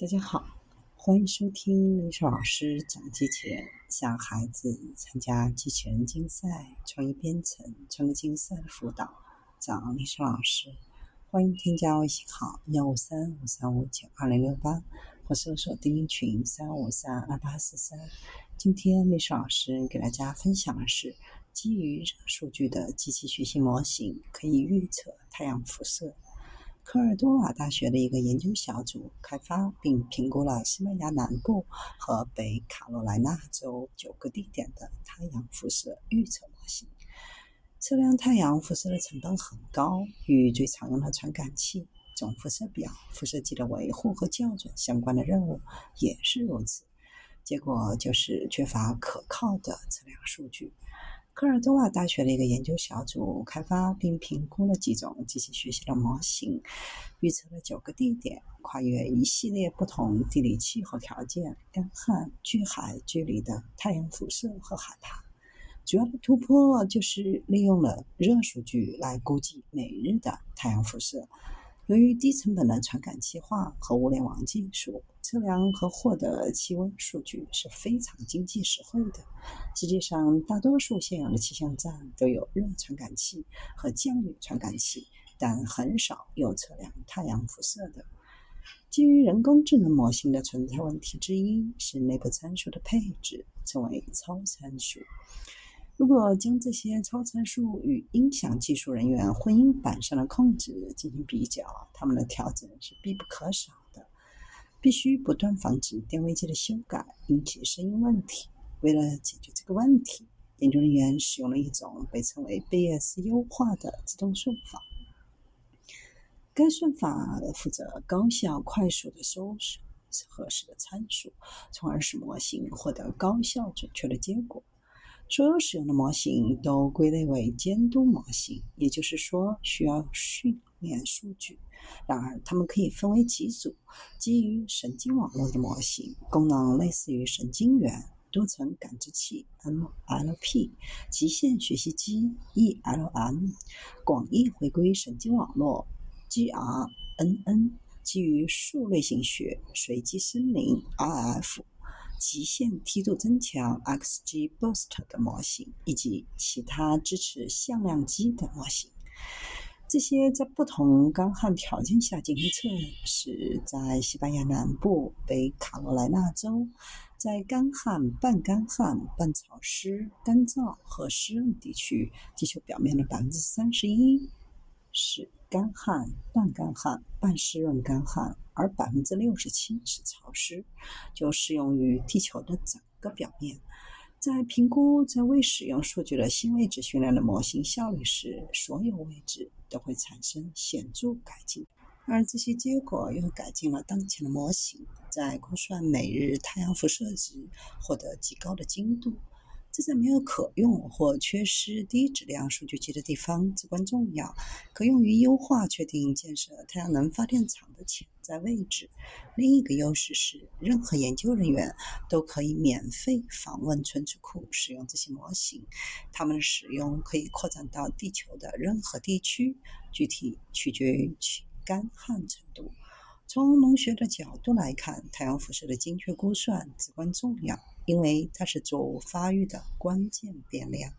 大家好，欢迎收听历史老师讲机器人，向孩子参加机器人竞赛、创意编程、创客竞赛的辅导。找历史老师，欢迎添加微信号幺五三五三五九二零六八，或搜索钉钉群三五三二八四三。今天历史老师给大家分享的是基于热数据的机器学习模型，可以预测太阳辐射。科尔多瓦大学的一个研究小组开发并评估了西班牙南部和北卡罗来纳州九个地点的太阳辐射预测模型。测量太阳辐射的成本很高，与最常用的传感器、总辐射表、辐射剂的维护和校准相关的任务也是如此。结果就是缺乏可靠的测量数据。科尔多瓦大学的一个研究小组开发并评估了几种机器学习的模型，预测了九个地点，跨越一系列不同地理气候条件、干旱、距海距离的太阳辐射和海拔。主要的突破就是利用了热数据来估计每日的太阳辐射。由于低成本的传感器化和物联网技术，测量和获得气温数据是非常经济实惠的。实际上，大多数现有的气象站都有热传感器和降雨传感器，但很少有测量太阳辐射的。基于人工智能模型的存在问题之一是内部参数的配置，称为超参数。如果将这些超参数与音响技术人员混音板上的控制进行比较，他们的调整是必不可少的。必须不断防止电位计的修改引起声音问题。为了解决这个问题，研究人员使用了一种被称为贝叶斯优化的自动算法。该算法负责高效、快速地搜索合适的参数，从而使模型获得高效、准确的结果。所有使用的模型都归类为监督模型，也就是说需要训练数据。然而，它们可以分为几组：基于神经网络的模型，功能类似于神经元；多层感知器 （NLP）、极限学习机 （ELM）、广义回归神经网络 （GRNN）、基于数类型学随机森林 （RF）。极限梯度增强 （XGBoost） 的模型，以及其他支持向量机的模型。这些在不同干旱条件下进行测试，在西班牙南部、北卡罗来纳州，在干旱、半干旱、半潮湿、干燥和湿润地区，地球表面的百分之三十一是干旱、半干旱、半湿润干旱。而百分之六十七是潮湿，就适用于地球的整个表面。在评估在未使用数据的新位置训练的模型效率时，所有位置都会产生显著改进，而这些结果又改进了当前的模型，在估算每日太阳辐射值获得极高的精度。这在没有可用或缺失低质量数据集的地方至关重要，可用于优化确定建设太阳能发电厂的潜在位置。另一个优势是，任何研究人员都可以免费访问存储库，使用这些模型。它们的使用可以扩展到地球的任何地区，具体取决于其干旱程度。从农学的角度来看，太阳辐射的精确估算至关重要。因为它是作物发育的关键变量。